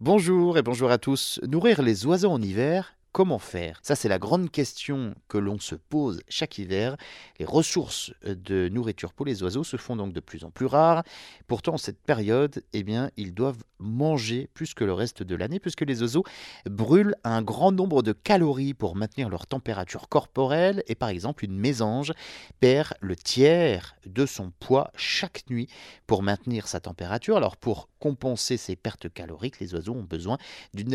Bonjour et bonjour à tous. Nourrir les oiseaux en hiver, Comment faire? Ça, c'est la grande question que l'on se pose chaque hiver. Les ressources de nourriture pour les oiseaux se font donc de plus en plus rares. Pourtant, en cette période, eh bien, ils doivent manger plus que le reste de l'année, puisque les oiseaux brûlent un grand nombre de calories pour maintenir leur température corporelle. Et par exemple, une mésange perd le tiers de son poids chaque nuit pour maintenir sa température. Alors, pour compenser ces pertes caloriques, les oiseaux ont besoin d'une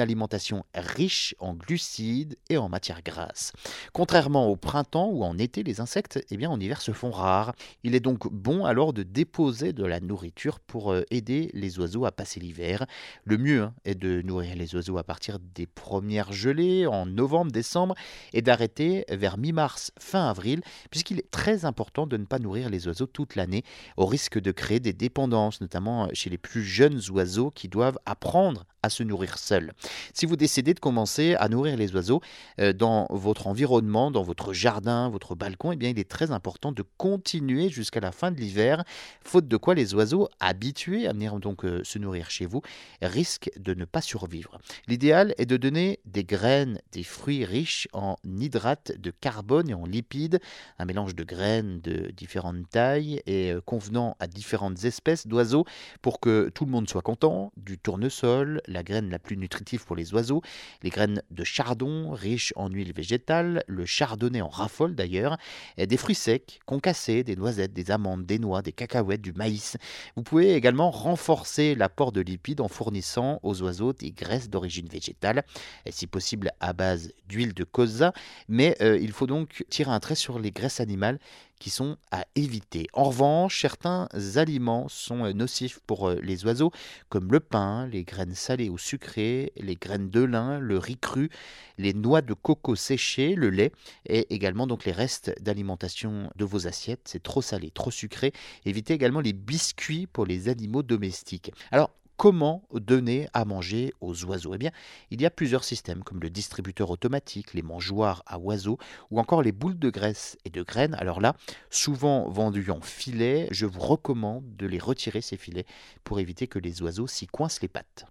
alimentation riche en glucides et en matières grasses. Contrairement au printemps ou en été, les insectes, eh bien, en hiver se font rares. Il est donc bon alors de déposer de la nourriture pour euh, aider les oiseaux à passer l'hiver. Le mieux hein, est de nourrir les oiseaux à partir des premières gelées en novembre, décembre et d'arrêter vers mi-mars, fin avril, puisqu'il est très important de ne pas nourrir les oiseaux toute l'année au risque de créer des dépendances, notamment chez les plus jeunes oiseaux qui doivent apprendre à se nourrir seuls. Si vous décidez de commencer à nourrir les oiseaux euh, dans votre environnement, dans votre jardin, votre balcon, eh bien, il est très important de continuer jusqu'à la fin de l'hiver, faute de quoi les oiseaux habitués à venir donc euh, se nourrir chez vous risquent de ne pas survivre. L'idéal est de donner des graines, des fruits riches en hydrates de carbone et en lipides, un mélange de graines de différentes tailles et convenant à différentes espèces d'oiseaux pour que tout le monde soit content, du tournesol, la graine la plus nutritive pour les oiseaux, les graines de chardon riches en huile végétale, le chardonnay en raffole d'ailleurs, des fruits secs, concassés, des noisettes, des amandes, des noix, des cacahuètes, du maïs. Vous pouvez également renforcer l'apport de lipides en fournissant aux oiseaux des graisses d'origine végétale, si possible à base d'huile de colza, mais il faut donc tirer un trait sur les graisses animales qui sont à éviter. En revanche, certains aliments sont euh, nocifs pour euh, les oiseaux, comme le pain, les graines salées ou sucrées, les graines de lin, le riz cru, les noix de coco séchées, le lait et également donc les restes d'alimentation de vos assiettes. C'est trop salé, trop sucré. Évitez également les biscuits pour les animaux domestiques. Alors, Comment donner à manger aux oiseaux Eh bien, il y a plusieurs systèmes comme le distributeur automatique, les mangeoires à oiseaux ou encore les boules de graisse et de graines. Alors là, souvent vendus en filet, je vous recommande de les retirer ces filets pour éviter que les oiseaux s'y coincent les pattes.